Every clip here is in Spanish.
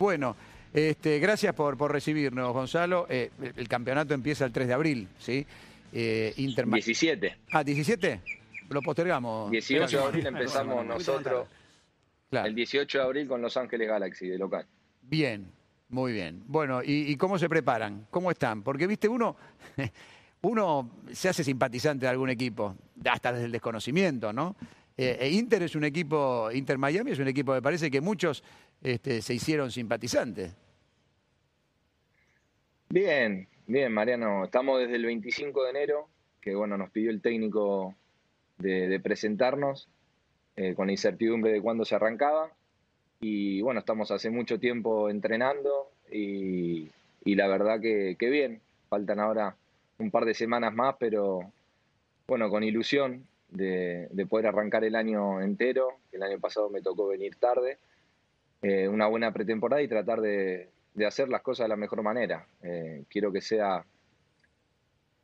Bueno, este, gracias por, por recibirnos, Gonzalo. Eh, el, el campeonato empieza el 3 de abril, ¿sí? Eh, Inter Ma- 17. Ah, 17. Lo postergamos. 18 de abril empezamos nosotros. Claro. El 18 de abril con Los Ángeles Galaxy de local. Bien, muy bien. Bueno, ¿y, y cómo se preparan? ¿Cómo están? Porque, viste, uno, uno se hace simpatizante de algún equipo, hasta desde el desconocimiento, ¿no? Eh, e Inter es un equipo, Inter Miami es un equipo, me parece que muchos este, se hicieron simpatizantes. Bien, bien, Mariano. Estamos desde el 25 de enero, que bueno, nos pidió el técnico de, presentarnos eh, con la incertidumbre de cuándo se arrancaba. Y bueno, estamos hace mucho tiempo entrenando y, la verdad que bien. Faltan ahora un par de semanas más, pero bueno, con ilusión de, de poder arrancar el año entero. El año pasado me tocó venir tarde. Eh, una buena pretemporada y tratar de, de hacer las cosas de la mejor manera. Eh, quiero que sea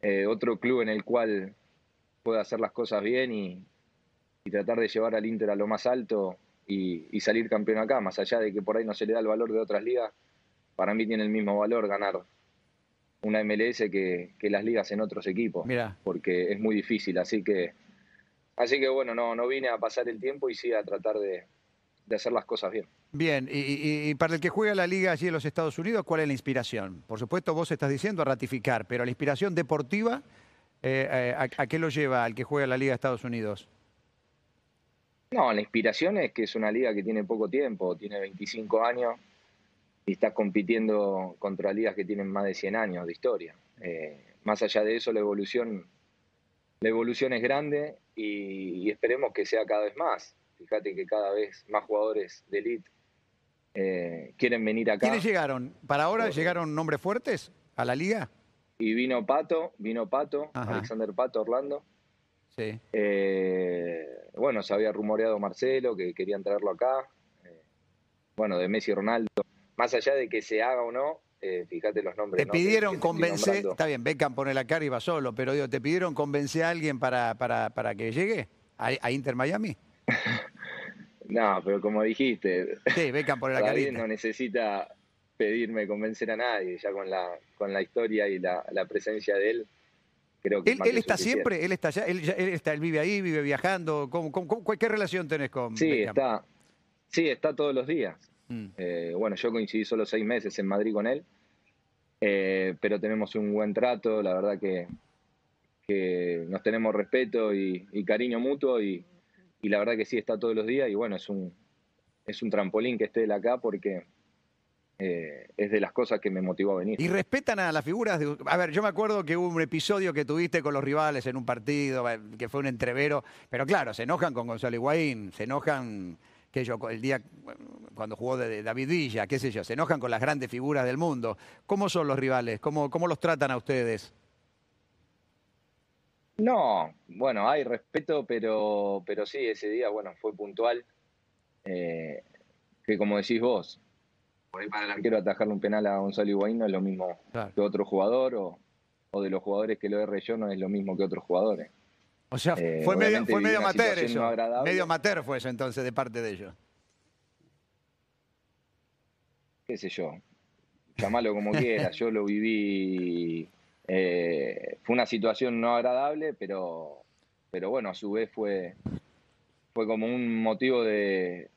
eh, otro club en el cual pueda hacer las cosas bien y, y tratar de llevar al Inter a lo más alto y, y salir campeón acá, más allá de que por ahí no se le da el valor de otras ligas, para mí tiene el mismo valor ganar una MLS que, que las ligas en otros equipos, Mira, porque es muy difícil, así que así que bueno, no, no vine a pasar el tiempo y sí a tratar de, de hacer las cosas bien. bien. Y, y- y para el que juega la liga allí en los Estados Unidos, ¿cuál es la inspiración? Por supuesto, vos estás diciendo a ratificar, pero la inspiración deportiva, eh, eh, ¿a, a qué lo lleva al que juega la liga de Estados Unidos? No, la inspiración es que es una liga que tiene poco tiempo, tiene 25 años y está compitiendo contra ligas que tienen más de 100 años de historia. Eh, más allá de eso, la evolución, la evolución es grande y, y esperemos que sea cada vez más. Fíjate que cada vez más jugadores de elite eh, quieren venir acá. ¿Quiénes llegaron? ¿Para ahora llegaron nombres fuertes a la liga? Y vino Pato, vino Pato, Ajá. Alexander Pato, Orlando. Sí. Eh, bueno, se había rumoreado Marcelo que querían traerlo acá. Eh, bueno, de Messi y Ronaldo. Más allá de que se haga o no, eh, fíjate los nombres. Te pidieron que convencer, está bien, Beckham pone la cara y va solo, pero digo, ¿te pidieron convencer a alguien para, para, para que llegue a, a Inter Miami? No, pero como dijiste, Sí, Beckham pone la carita. no necesita pedirme convencer a nadie. Ya con la, con la historia y la, la presencia de él, creo que. Él, él está siempre, él está allá, él, ya- él está, él vive ahí, vive viajando. ¿Cómo, cómo- cómo- ¿Qué relación tenés con Sí, Beckham? está. Sí, está todos los días. Mm. Eh, bueno, yo coincidí solo seis meses en Madrid con él, eh, pero tenemos un buen trato, la verdad que, que nos tenemos respeto y, y cariño mutuo y, y la verdad que sí está todos los días y bueno, es un, es un trampolín que esté él acá porque eh, es de las cosas que me motivó a venir. Y respetan a las figuras de... A ver, yo me acuerdo que hubo un episodio que tuviste con los rivales en un partido, que fue un entrevero, pero claro, se enojan con Gonzalo Higuaín, se enojan, que yo, el día cuando jugó de, de David Villa, qué sé yo, se enojan con las grandes figuras del mundo. ¿Cómo son los rivales? ¿Cómo, cómo los tratan a ustedes? No, bueno, hay respeto, pero, pero sí, ese día, bueno, fue puntual. eh, que como decís vos, por ahí para el arquero atajarle un penal a Gonzalo Higuaín no es lo mismo Claro. que otro jugador, o, o de los jugadores que lo erre yo no es lo mismo que otros jugadores. O sea, Eh, fue medio, fue medio amateur eso. no medio amateur fue eso entonces de parte de ellos. Qué sé yo, llamalo como quieras, yo lo viví, eh, fue una situación no agradable, pero, pero bueno, a su vez fue, fue como un motivo de,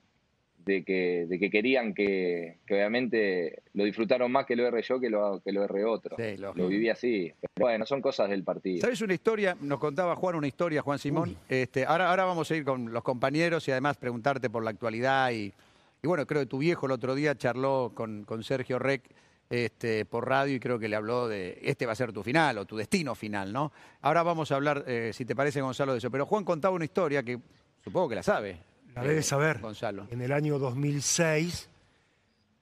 de que, de que querían que, que obviamente lo disfrutaron más que lo erre yo que lo, que lo erre otro. Sí, lo viví así. Pero bueno, son cosas del partido. ¿Sabes una historia? Nos contaba Juan una historia, Juan Simón. Este, ahora, ahora vamos a ir con los compañeros y además preguntarte por la actualidad. Y, y bueno, creo que tu viejo el otro día charló con, con Sergio Rec este, por radio y creo que le habló de este va a ser tu final o tu destino final, ¿no? Ahora vamos a hablar, eh, si te parece, Gonzalo, de eso. Pero Juan contaba una historia que supongo que la sabe. La eh, debes saber. Gonzalo. En el año 2006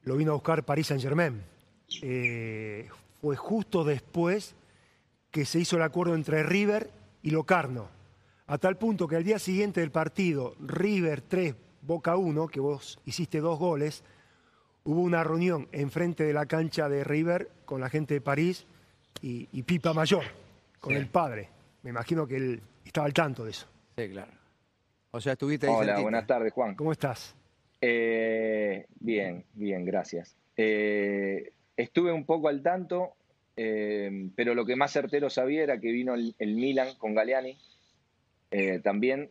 lo vino a buscar Paris Saint Germain. fue justo después que se hizo el acuerdo entre River y Locarno. A tal punto que al día siguiente del partido, River 3, Boca 1, que vos hiciste dos goles, hubo una reunión enfrente de la cancha de River con la gente de París y, y Pipa Mayor, con Sí. el padre. Me imagino que él estaba al tanto de eso. Sí, claro. O sea, estuviste ahí Hola, cerquita. buenas tardes, Juan. ¿Cómo estás? Eh, bien, bien, gracias. Eh, estuve un poco al tanto, eh, pero lo que más certero sabía era que vino el, Milan con Galeani eh, también,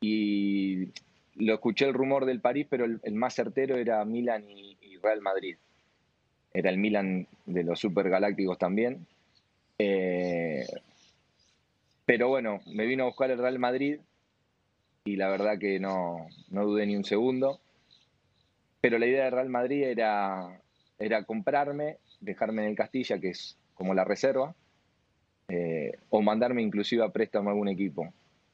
y lo escuché el rumor del París, pero el, más certero era Milan y, Real Madrid. Era el Milan de los supergalácticos también. pero bueno, me vino a buscar el Real Madrid y la verdad que no, no dudé ni un segundo. Pero la idea de Real Madrid era, era comprarme, dejarme en el Castilla, que es como la reserva, eh, o mandarme inclusive a préstamo a algún equipo.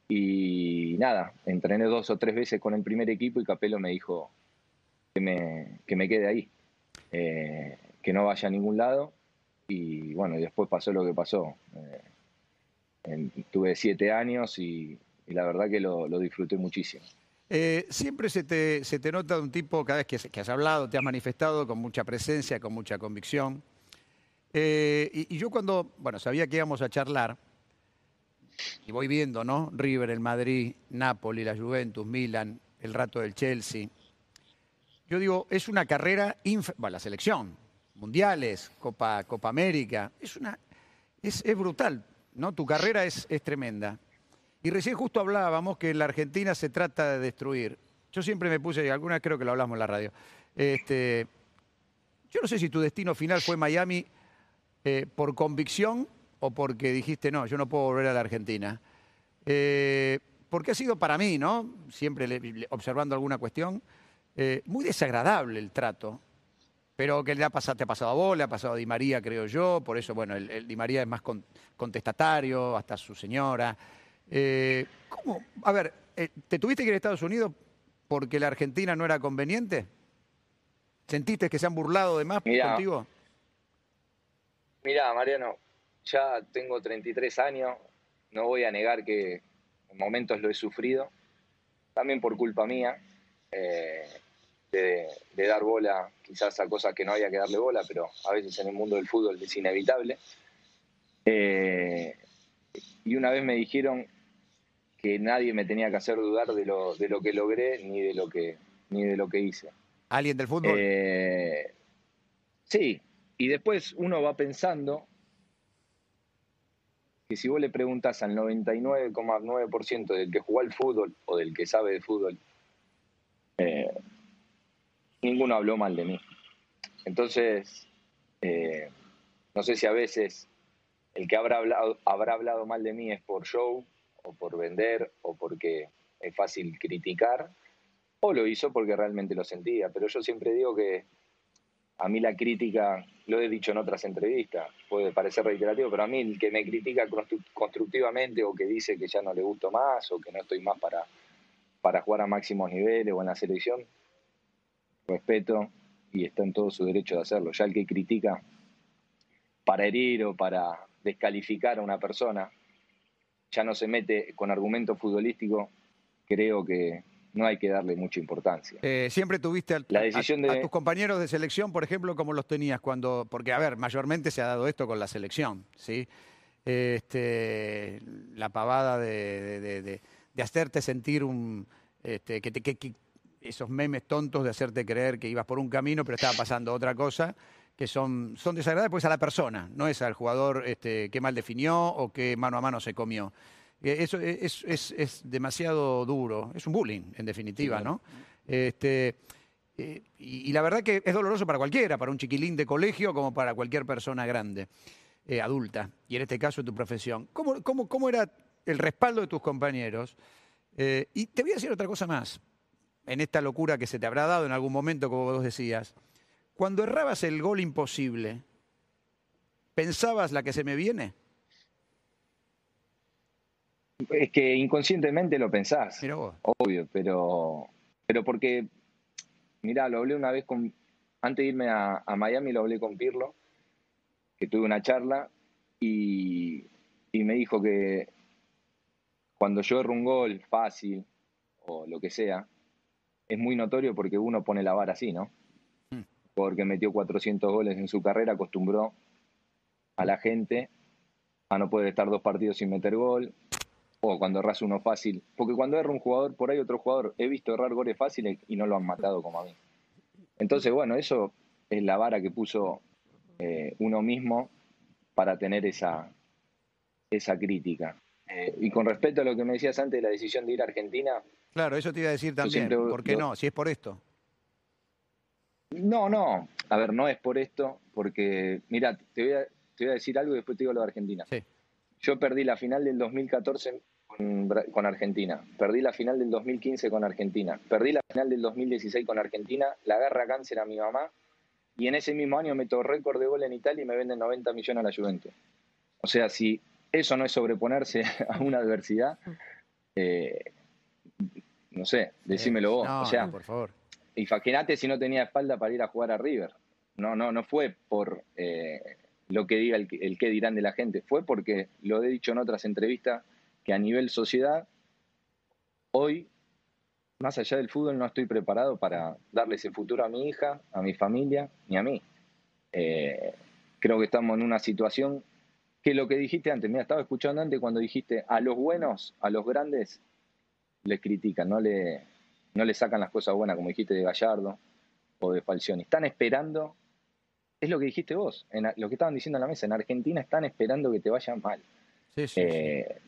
Y nada, entrené dos o tres veces con el primer equipo y Capello me dijo que me, que me quede ahí, eh, que no vaya a ningún lado. Y bueno, después pasó lo que pasó. Eh, tuve siete años y, y la verdad que lo, disfruté muchísimo. Eh, siempre se te, se te, nota un tipo, cada vez que, has hablado, te has manifestado con mucha presencia, con mucha convicción. Eh, y, yo cuando, bueno, sabía que íbamos a charlar, y voy viendo, ¿no? River, el Madrid, Napoli, la Juventus, Milan, el rato del Chelsea. Yo digo, es una carrera, bueno, la selección, mundiales, Copa, Copa América, es una, es, es brutal, ¿no? Tu carrera es, es tremenda. Y recién justo hablábamos que la Argentina se trata de destruir. Yo siempre me puse, y alguna creo que lo hablamos en la radio, este, yo no sé si tu destino final fue Miami eh, por convicción o porque dijiste, no, yo no puedo volver a la Argentina. Eh, porque ha sido para mí, ¿no? Siempre observando alguna cuestión, eh, muy desagradable el trato. Pero que le ha pasado, te ha pasado a vos, le ha pasado a Di María, creo yo. Por eso, bueno, el, Di María es más contestatario, hasta su señora. Eh, ¿Cómo? A ver, eh, ¿te tuviste que ir a Estados Unidos porque la Argentina no era conveniente? ¿Sentiste que se han burlado de más contigo? Mira, Mariano, ya tengo 33 años, no voy a negar que en momentos lo he sufrido, también por culpa mía, eh, de, dar bola quizás a cosas que no había que darle bola, pero a veces en el mundo del fútbol es inevitable. y una vez me dijeron, que nadie me tenía que hacer dudar de lo, de lo que logré ni de lo que, ni de lo que hice. ¿Alguien del fútbol? Eh, sí, y después uno va pensando que si vos le preguntas al 99,9% del que jugó al fútbol o del que sabe de fútbol, eh, ninguno habló mal de mí. Entonces, eh, no sé si a veces el que habrá hablado, habrá hablado mal de mí es por show o por vender o porque es fácil criticar, o lo hizo porque realmente lo sentía. Pero yo siempre digo que a mí la crítica, lo he dicho en otras entrevistas, puede parecer reiterativo, pero a mí el que me critica constructivamente o que dice que ya no le gusto más o que no estoy más para, para jugar a máximos niveles o en la selección, respeto y está en todo su derecho de hacerlo. Ya el que critica para herir o para descalificar a una persona, ya no se mete con argumento futbolístico, creo que no hay que darle mucha importancia. Eh, siempre tuviste a, la decisión de... tus compañeros de selección, por ejemplo, como los tenías cuando, porque a ver, mayormente se ha dado esto con la selección, ¿sí? Este, la pavada de, hacerte sentir un, este, que, que, esos memes tontos de hacerte creer que ibas por un camino, pero estaba pasando otra cosa que son, son desagradables pues a la persona, no es al jugador este, que mal definió o que mano a mano se comió. Eh, eso es, es, demasiado duro, es un bullying, en definitiva, ¿no? Este, eh, y, la verdad que es doloroso para cualquiera, para un chiquilín de colegio como para cualquier persona grande, eh, adulta, y en este caso en tu profesión. ¿Cómo, cómo, cómo era el respaldo de tus compañeros? y te voy a decir otra cosa más, en esta locura que se te habrá dado en algún momento, como vos decías. Cuando errabas el gol imposible, ¿pensabas la que se me viene? Es que inconscientemente lo pensás. Obvio, pero, pero porque, mirá, lo hablé una vez con, antes de irme a, Miami, lo hablé con Pirlo, que tuve una charla y, y me dijo que cuando yo erro un gol fácil o lo que sea, es muy notorio porque uno pone la vara así, ¿no? Porque metió 400 goles en su carrera, acostumbró a la gente a no poder estar dos partidos sin meter gol, o cuando erras uno fácil, porque cuando erra un jugador, por ahí otro jugador, he visto errar goles fáciles y no lo han matado como a mí. Entonces, bueno, eso es la vara que puso eh, uno mismo para tener esa, esa crítica. Eh, y con respecto a lo que me decías antes de la decisión de ir a Argentina. Claro, eso te iba a decir también. ¿Por qué no? Si es por esto. No, no. A ver, no es por esto, porque, mira, te voy a, te voy a decir algo y después te digo lo de Argentina. Sí. Yo perdí la final del 2014 con, con, Argentina, perdí la final del 2015 con Argentina, perdí la final del 2016 con Argentina, la agarra cáncer a mi mamá y en ese mismo año meto récord de gol en Italia y me venden 90 millones a la Juventus. O sea, si eso no es sobreponerse a una adversidad, eh, no sé, decímelo vos. No, o sea, por favor. Imagínate si no tenía espalda para ir a jugar a River. No, no, no fue por eh, lo que diga el, el qué dirán de la gente, fue porque lo he dicho en otras entrevistas que a nivel sociedad hoy más allá del fútbol no estoy preparado para darle ese futuro a mi hija, a mi familia, ni a mí. Eh, creo que estamos en una situación que lo que dijiste antes, mira, estaba escuchando antes cuando dijiste a los buenos, a los grandes, les critican, no le, no le sacan las cosas buenas, como dijiste de Gallardo o de Falcioni. Están esperando, es lo que dijiste vos, en, lo que estaban diciendo en la mesa, en Argentina están esperando que te vaya mal. Sí, sí, eh,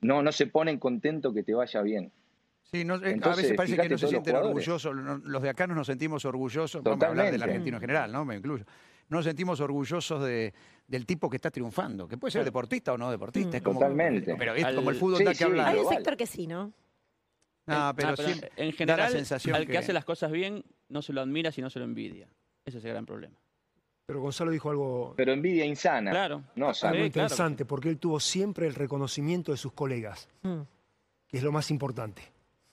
No, no se ponen contentos que te vaya bien. Sí, no, Entonces, a veces parece que no se sienten orgullosos. Los de acá no nos sentimos orgullosos, vamos a hablar del argentino en general, ¿no? Me incluyo. No nos sentimos orgullosos de, del tipo que está triunfando, que puede ser deportista o no deportista. Es como, Totalmente. Pero es como el fútbol sí, da que sí. Hay un sector que sí, ¿no? No, pero, ah, pero sí, en da general, la sensación al que... que hace las cosas bien, no se lo admira, sino se lo envidia. Ese es el gran problema. Pero Gonzalo dijo algo. Pero envidia insana. Claro. No, sana. Algo interesante, claro. porque él tuvo siempre el reconocimiento de sus colegas, mm. que es lo más importante.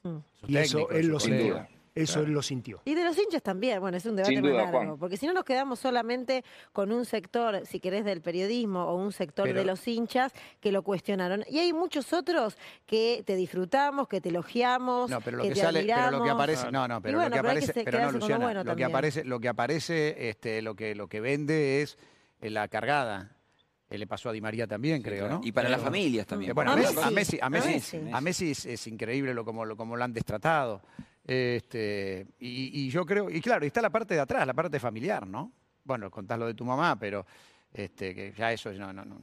Mm. Y eso él lo sintió. Eso claro. él lo sintió. Y de los hinchas también, bueno, es un debate Sin más duda, largo, Juan. porque si no nos quedamos solamente con un sector, si querés, del periodismo o un sector Pero... de los hinchas que lo cuestionaron. Y hay muchos otros que te disfrutamos, que te elogiamos, no, pero lo que, que te sale, admiramos. pero lo que aparece, no, no, pero bueno, lo que pero aparece, que pero no, Luciana, bueno lo que aparece, lo que aparece, este, lo que lo que vende es la cargada. Eh, le pasó a Di María también, sí, creo. ¿no? Y para pero, las familias también. Bueno, a, Messi, Messi, a Messi, a Messi, a Messi, a Messi es, es, increíble lo como, lo, como lo han destratado. Este, y, y, yo creo, y claro, y está la parte de atrás, la parte familiar, ¿no? Bueno, contás lo de tu mamá, pero este, que ya eso no, no, no,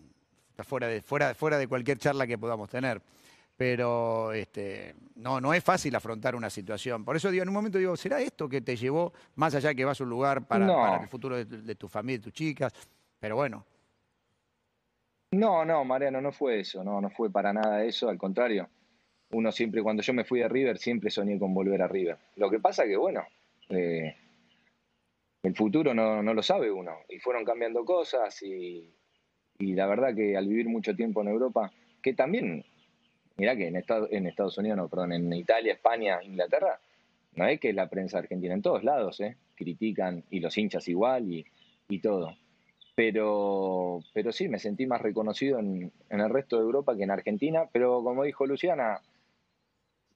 está fuera de, fuera, fuera de cualquier charla que podamos tener. Pero este, no, no es fácil afrontar una situación. Por eso digo, en un momento digo, ¿será esto que te llevó más allá que vas a un lugar para, el futuro de, de tu familia, de tus chicas? Pero bueno, no, no, Mariano, no fue eso, no, no fue para nada eso, al contrario. Uno siempre, cuando yo me fui a River, siempre soñé con volver a River. Lo que pasa que, bueno, eh, el futuro no, no, lo sabe uno. Y fueron cambiando cosas y, y, la verdad que al vivir mucho tiempo en Europa, que también, mirá que en, Estado, en Estados Unidos, no, perdón, en Italia, España, Inglaterra, no es que la prensa argentina, en todos lados, eh, critican y los hinchas igual y, y todo pero, pero sí, me sentí más reconocido en, en, el resto de Europa que en Argentina, pero como dijo Luciana,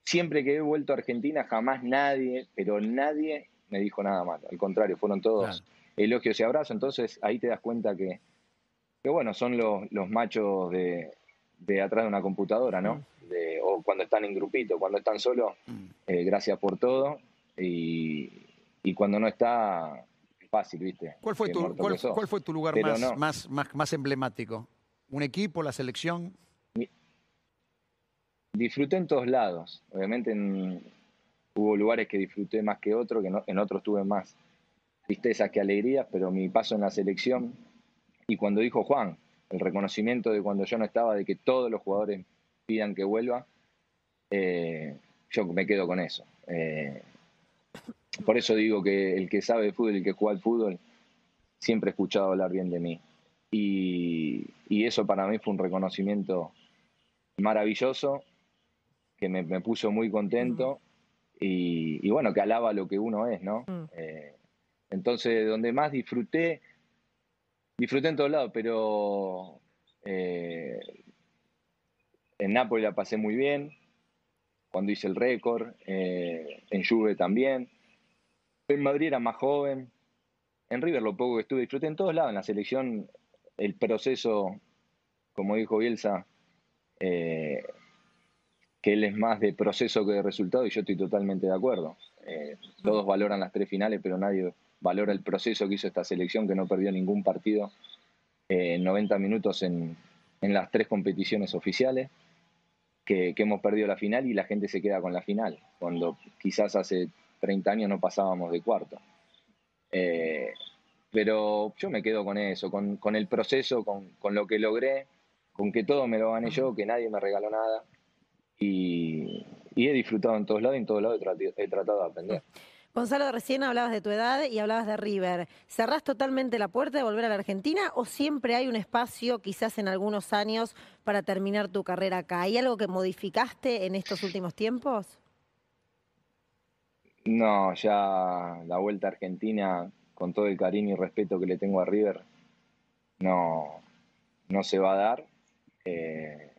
siempre que he vuelto a Argentina jamás nadie, pero nadie me dijo nada malo, al contrario, fueron todos claro. elogios y abrazos, entonces ahí te das cuenta que, que bueno, son los, los machos de, de, atrás de una computadora, ¿no? Mm. De, o cuando están en grupito, cuando están solos, mm. eh, gracias por todo, y, y cuando no está fácil, ¿viste? ¿Cuál fue, tu, cuál, cuál fue tu lugar más, no. más, más, más, emblemático? ¿Un equipo, la selección? Disfruté en todos lados. Obviamente en, hubo lugares que disfruté más que otros, que no, en otros tuve más tristezas que alegrías, pero mi paso en la selección y cuando dijo Juan, el reconocimiento de cuando yo no estaba, de que todos los jugadores pidan que vuelva, eh, yo me quedo con eso. Eh, por eso digo que el que sabe de fútbol el que juega al fútbol, siempre he escuchado hablar bien de mí. Y eso para mí fue un reconocimiento maravilloso, que me, me puso muy contento mm. y, y, bueno, que alaba lo que uno es, ¿no? Mm. Eh, entonces, donde más disfruté, disfruté en todos lados, pero eh, en Nápoles la pasé muy bien, cuando hice el récord, eh, en Juve también. En Madrid era más joven. En River lo poco que estuve, disfruté en todos lados. En la selección, el proceso, como dijo Bielsa, eh, que él es más de proceso que de resultado, y yo estoy totalmente de acuerdo. Eh, todos valoran las tres finales, pero nadie valora el proceso que hizo esta selección, que no perdió ningún partido eh, en 90 minutos en, en, las tres competiciones oficiales, que, que, hemos perdido la final y la gente se queda con la final, cuando quizás hace 30 años no pasábamos de cuarto. Eh, pero yo me quedo con eso, con, con el proceso, con, con, lo que logré, con que todo me lo gané yo, que nadie me regaló nada. Y, y he disfrutado en todos lados y en todos lados he, he tratado de aprender. Gonzalo, recién hablabas de tu edad y hablabas de River. ¿Cerrás totalmente la puerta de volver a la Argentina o siempre hay un espacio, quizás en algunos años, para terminar tu carrera acá? ¿Hay algo que modificaste en estos últimos tiempos? No, ya la vuelta a Argentina, con todo el cariño y respeto que le tengo a River, no, no se va a dar. Eh,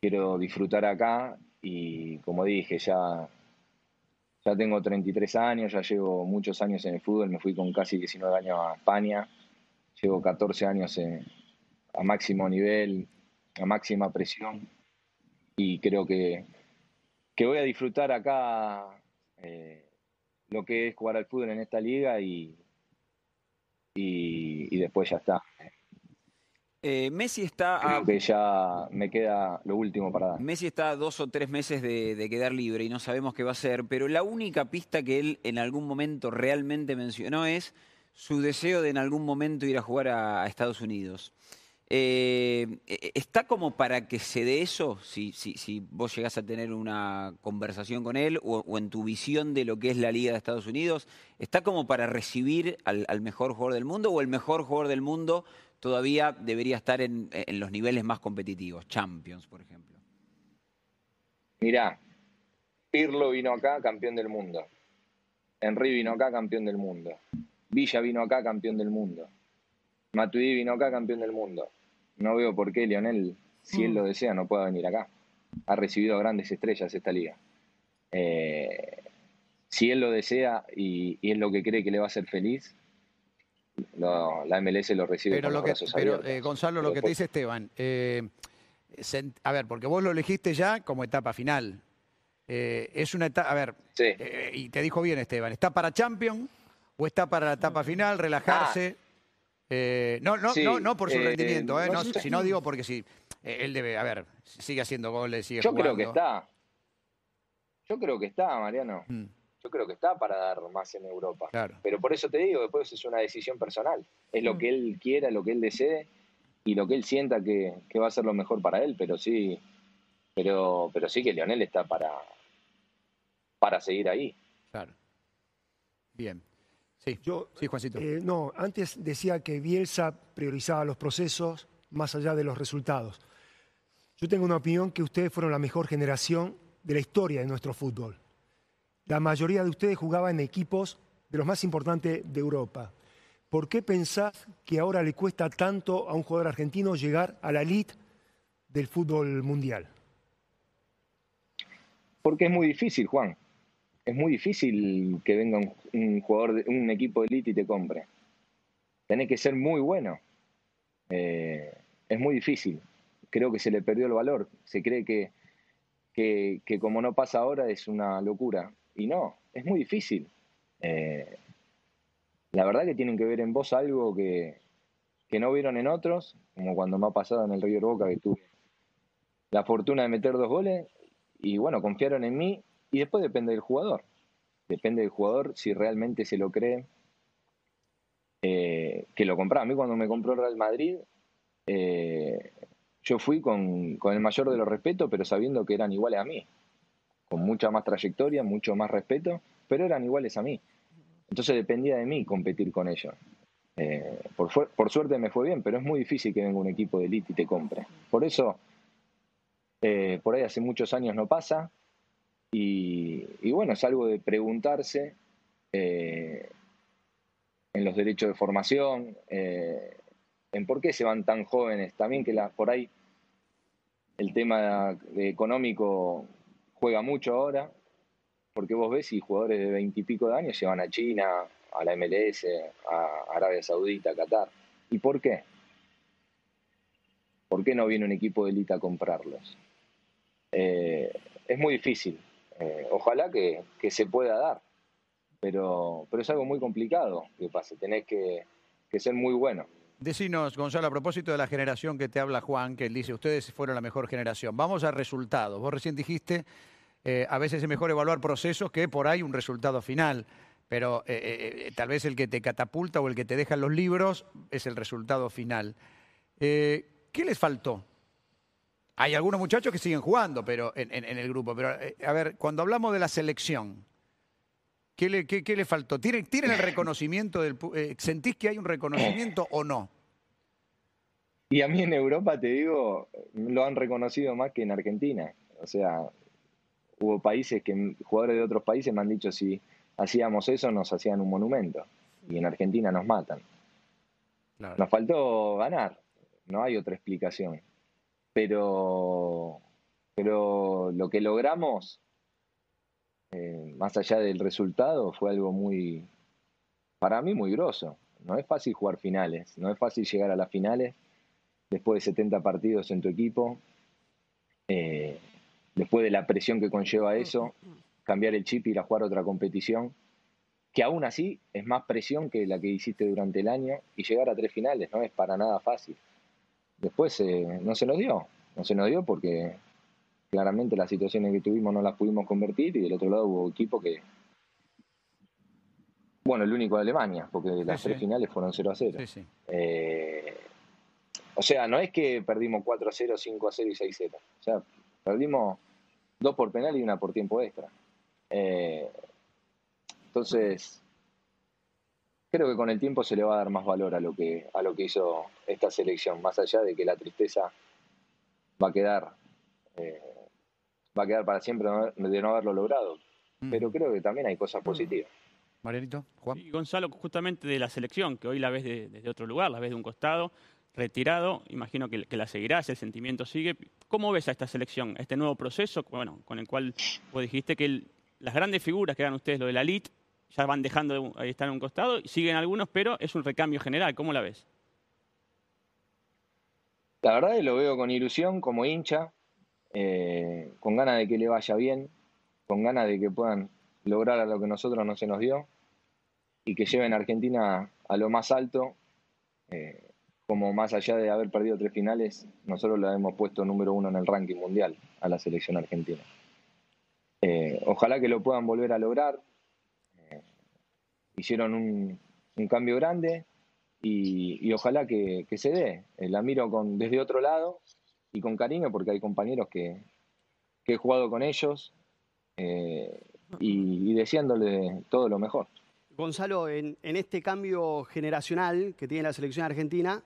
quiero disfrutar acá y como dije, ya, ya tengo 33 años, ya llevo muchos años en el fútbol, me fui con casi 19 años a España, llevo 14 años a máximo nivel, a máxima presión y creo que, que voy a disfrutar acá eh, lo que es jugar al fútbol en esta liga y, y, y después ya está. Eh, Messi está. Creo que ya me queda lo último para dar. Messi está a dos o tres meses de, de, quedar libre y no sabemos qué va a hacer, pero la única pista que él en algún momento realmente mencionó es su deseo de en algún momento ir a jugar a, a Estados Unidos. Eh, ¿Está como para que se dé eso? Si, si, si vos llegás a tener una conversación con él o, o, en tu visión de lo que es la Liga de Estados Unidos, ¿está como para recibir al, al mejor jugador del mundo o el mejor jugador del mundo todavía debería estar en, en, los niveles más competitivos, Champions, por ejemplo? Mirá, Pirlo vino acá, campeón del mundo. Henry vino acá, campeón del mundo. Villa vino acá, campeón del mundo. Matuidi vino acá, campeón del mundo. No veo por qué Lionel, si él lo desea, no pueda venir acá. Ha recibido grandes estrellas esta liga. Eh, si él lo desea y, y, es lo que cree que le va a hacer feliz, no, la MLS lo recibe pero con lo los que, pero, eh, Gonzalo, lo que te dice Esteban, eh, a ver, porque vos lo elegiste ya como etapa final. Eh, es una etapa, a ver, sí. Eh, y te dijo bien Esteban, ¿está para Champions o está para la etapa final, relajarse? Ah. no, no, sí. no, no por su rendimiento, no, no, si no digo porque sí, él debe, a ver, sigue haciendo goles, sigue Yo jugando. creo que está. Yo creo que está, Mariano. Mm yo creo que está para dar más en Europa. Claro. Pero por eso te digo, después es una decisión personal. Es lo Mm. que él quiera, lo que él desee y lo que él sienta que, que, va a ser lo mejor para él. Pero sí, pero, pero sí que Lionel está para, para seguir ahí. Claro. Bien. Sí, Yo, sí Juancito. Eh, no, antes decía que Bielsa priorizaba los procesos más allá de los resultados. Yo tengo una opinión que ustedes fueron la mejor generación de la historia de nuestro fútbol. La mayoría de ustedes jugaba en equipos de los más importantes de Europa. ¿Por qué pensás que ahora le cuesta tanto a un jugador argentino llegar a la elite del fútbol mundial? Porque es muy difícil, Juan. Es muy difícil que venga un, jugador, de, un equipo de elite y te compre. Tenés que ser muy bueno. Eh, es muy difícil. Creo que se le perdió el valor. Se cree que, que, que como no pasa ahora es una locura. Y no, es muy difícil. Eh, la verdad que tienen que ver en vos algo que, que, no vieron en otros, como cuando me ha pasado en el River Boca que tuve la fortuna de meter dos goles y bueno, confiaron en mí y después depende del jugador. Depende del jugador si realmente se lo cree eh, que lo compraba. A mí cuando me compró Real Madrid, eh, yo fui con, con el mayor de los respetos, pero sabiendo que eran iguales a mí con mucha más trayectoria, mucho más respeto, pero eran iguales a mí. Entonces dependía de mí competir con ellos. Eh, por, por, suerte me fue bien, pero es muy difícil que venga un equipo de elite y te compre. Por eso, eh, por ahí hace muchos años no pasa. Y, bueno, es algo de preguntarse eh, en los derechos de formación, eh, en por qué se van tan jóvenes. También que la, por ahí el tema económico juega mucho ahora, porque vos ves y jugadores de veintipico de años se van a China, a la MLS, a Arabia Saudita, a Qatar. ¿Y por qué? ¿Por qué no viene un equipo de élite a comprarlos? Eh, es muy difícil. Eh, ojalá que, que, se pueda dar. pero, pero es algo muy complicado que pase, tenés que, que ser muy bueno. Decinos, Gonzalo, a propósito de la generación que te habla Juan, que él dice, ustedes fueron la mejor generación. Vamos a resultados. Vos recién dijiste, eh, a veces es mejor evaluar procesos que por ahí un resultado final, pero eh, eh, tal vez el que te catapulta o el que te deja los libros es el resultado final. ¿Qué les faltó? Hay algunos muchachos que siguen jugando pero en, en- en el grupo, pero a ver, cuando hablamos de la selección, ¿qué le, qué- qué le faltó? ¿Tienen, tienen el reconocimiento del... eh, ¿Sentís que hay un reconocimiento o no? Y a mí en Europa, te digo, lo han reconocido más que en Argentina. O sea, hubo países que, jugadores de otros países me han dicho si hacíamos eso nos hacían un monumento. Y en Argentina nos matan. Claro. Nos faltó ganar, no hay otra explicación. Pero, pero lo que logramos, eh, más allá del resultado, fue algo muy, para mí muy grosso. No es fácil jugar finales, no es fácil llegar a las finales después de 70 partidos en tu equipo, eh, después de la presión que conlleva eso, cambiar el chip y ir a jugar otra competición, que aún así es más presión que la que hiciste durante el año y llegar a tres finales no es para nada fácil. Después eh, no se nos dio, no se nos dio porque claramente las situaciones que tuvimos no las pudimos convertir y del otro lado hubo equipo que, bueno, el único de Alemania, porque las Sí, tres sí. finales fueron 0 a 0. Sí, sí. Eh, o sea, no es que perdimos 4 a 0, 5 a 0 y 6 a 0. O sea, perdimos dos por penal y una por tiempo extra. Eh, entonces, creo que con el tiempo se le va a dar más valor a lo que, a lo que hizo esta selección, más allá de que la tristeza va a quedar, eh, va a quedar para siempre de no- haberlo logrado. Mm. Pero creo que también hay cosas positivas. Marianito, Juan. Y Gonzalo, justamente de la selección, que hoy la ves de- desde otro lugar, la ves de un costado, retirado, imagino que, que la seguirás, el sentimiento sigue. ¿Cómo ves a esta selección, a este nuevo proceso, bueno, con el cual vos dijiste que el- las grandes figuras que eran ustedes, lo de la elite, ya van dejando ahí están en un costado, y siguen algunos, pero es un recambio general, ¿cómo la ves? La verdad que lo veo con ilusión como hincha, eh, con ganas de que le vaya bien, con ganas de que puedan lograr lo que nosotros no se nos dio y que lleven a Argentina a lo más alto. eh, como más allá de haber perdido tres finales, nosotros la hemos puesto número uno en el ranking mundial a la selección argentina. Eh, ojalá que lo puedan volver a lograr. Hicieron un, cambio grande, y, ojalá que, que se dé. La miro con, desde otro lado y con cariño porque hay compañeros que, he jugado con ellos eh, y, y deseándole todo lo mejor. Gonzalo, en, en este cambio generacional que tiene la selección argentina,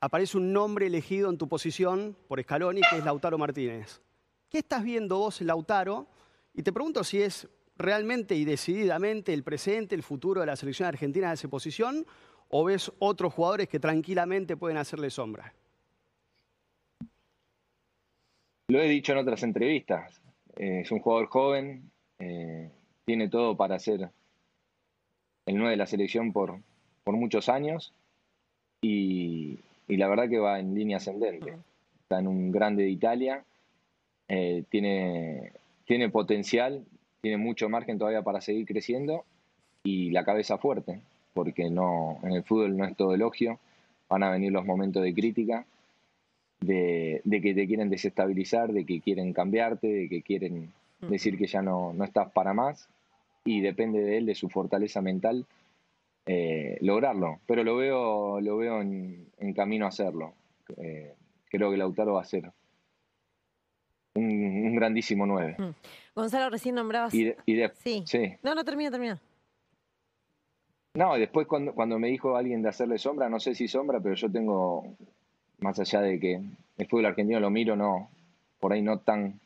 aparece un nombre elegido en tu posición por Scaloni, que es Lautaro Martínez. ¿Qué estás viendo vos en Lautaro? Y te pregunto si es realmente y decididamente el presente, el futuro de la selección argentina en esa posición, o ves otros jugadores que tranquilamente pueden hacerle sombra. Lo he dicho en otras entrevistas. eh, es un jugador joven, eh, tiene todo para ser el 9 de la selección por, por muchos años y, y la verdad que va en línea ascendente. Está en un grande de Italia, eh, tiene, tiene potencial, tiene mucho margen todavía para seguir creciendo y la cabeza fuerte, porque no, en el fútbol no es todo elogio, van a venir los momentos de crítica de, de que te quieren desestabilizar, de que quieren cambiarte, de que quieren decir que ya no, no estás para más y depende de él, de su fortaleza mental, eh, lograrlo. Pero lo veo, lo veo en, en camino a hacerlo. Eh, creo que Lautaro va a ser un, un grandísimo 9. Gonzalo, recién nombrabas. Y, de- y de- Sí. sí. No, no, termina, termina. No, después cuando, cuando me dijo alguien de hacerle sombra, no sé si sombra, pero yo tengo, más allá de que el fútbol argentino lo miro, no, por ahí no tan,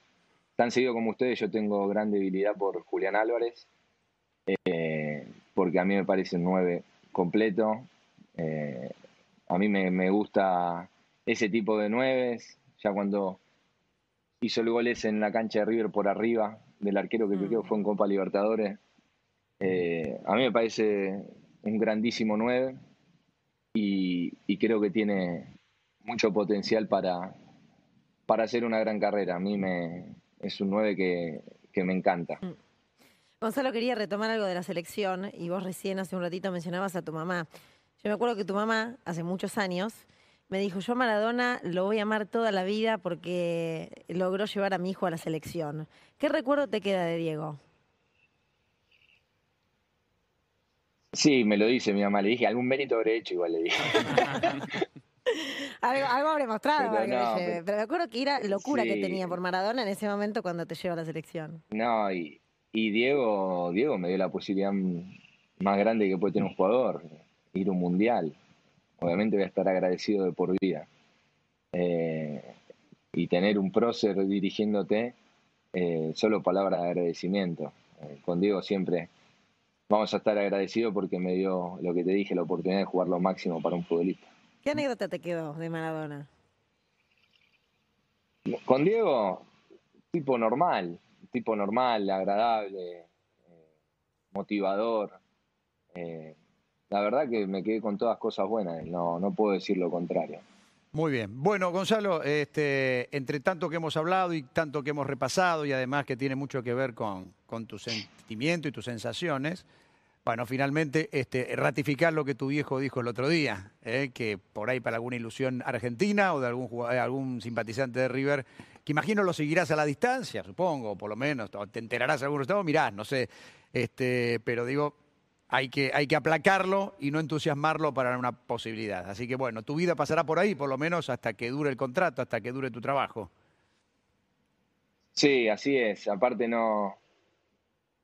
tan seguido como ustedes, yo tengo gran debilidad por Julián Álvarez, eh, porque a mí me parece un 9 completo. eh, a mí me, me gusta ese tipo de 9, ya cuando hizo el gol ese en la cancha de River por arriba del arquero que creo que fue en Copa Libertadores. Eh, a mí me parece un grandísimo 9 y, y creo que tiene mucho potencial para, para hacer una gran carrera. A mí me, es un 9 que, que me encanta. Gonzalo quería retomar algo de la selección y vos recién hace un ratito mencionabas a tu mamá. Yo me acuerdo que tu mamá, hace muchos años, me dijo, yo a Maradona lo voy a amar toda la vida porque logró llevar a mi hijo a la selección. ¿Qué recuerdo te queda de Diego? Sí, me lo dice mi mamá, le dije, algún mérito habré hecho, igual le dije. algo, algo habré mostrado, Pero no, me lleve. pero- pero me acuerdo que era locura que tenía por Maradona en ese momento cuando te lleva a la selección. No, y, y Diego, Diego me dio la posibilidad más grande que puede tener un jugador, ir a un mundial. Obviamente voy a estar agradecido de por vida. Eh, y tener un prócer dirigiéndote, eh, solo palabras de agradecimiento. Eh, con Diego siempre vamos a estar agradecidos porque me dio lo que te dije, la oportunidad de jugar lo máximo para un futbolista. ¿Qué anécdota te quedó de Maradona? Con Diego, tipo normal, tipo normal, agradable, eh, motivador. Eh, la verdad que me quedé con todas cosas buenas, no, no puedo decir lo contrario. Muy bien. Bueno, Gonzalo, este, entre tanto que hemos hablado y tanto que hemos repasado y además que tiene mucho que ver con, con tu sentimiento y tus sensaciones, bueno, finalmente este, ratificar lo que tu viejo dijo el otro día, ¿eh? que por ahí para alguna ilusión argentina o de algún, eh, algún simpatizante de River, que imagino lo seguirás a la distancia, supongo, por lo menos, o te enterarás de algún estado, mirás, no sé, este, pero digo, hay que, hay que aplacarlo y no entusiasmarlo para una posibilidad. Así que bueno, tu vida pasará por ahí, por lo menos hasta que dure el contrato, hasta que dure tu trabajo. Sí, así es. Aparte no,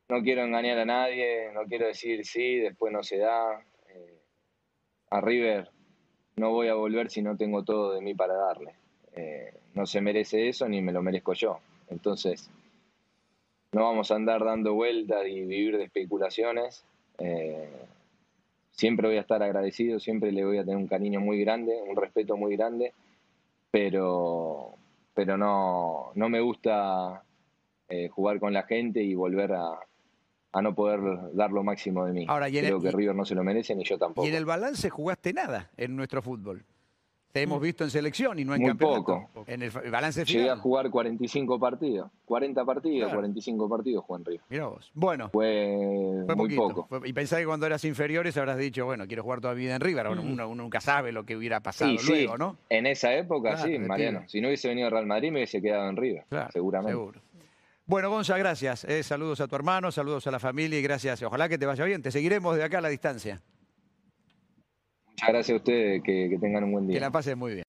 no quiero engañar a nadie, no quiero decir sí, después no se da. Eh, a River no voy a volver si no tengo todo de mí para darle. Eh, no se merece eso ni me lo merezco yo. Entonces, no vamos a andar dando vueltas y vivir de especulaciones. Eh, siempre voy a estar agradecido, siempre le voy a tener un cariño muy grande, un respeto muy grande, pero, pero no, no me gusta eh, jugar con la gente y volver a, a no poder dar lo máximo de mí. Ahora, y Creo el- que River no se lo merece ni yo tampoco. Y en el balance jugaste nada en nuestro fútbol. Te hemos visto en selección y no en Muy campeonato. poco. En el balance Llegué a final. jugar 45 partidos, 40 partidos, Claro. 45 partidos en River. Mirá vos. Bueno, Fue, fue muy poquito. poco. Y pensá que cuando eras inferiores habrás dicho, bueno, quiero jugar toda mi vida en River. Bueno, uno, uno nunca sabe lo que hubiera pasado Sí, sí, luego, ¿no? en esa época Claro, sí, Mariano. Si no hubiese venido a Real Madrid me hubiese quedado en River, Claro, seguramente. Seguro. Bueno, Gonza, gracias. eh, saludos a tu hermano, saludos a la familia y gracias. Ojalá que te vaya bien. Te seguiremos de acá a la distancia. Muchas gracias a ustedes, que, que tengan un buen día. Que la pases muy bien.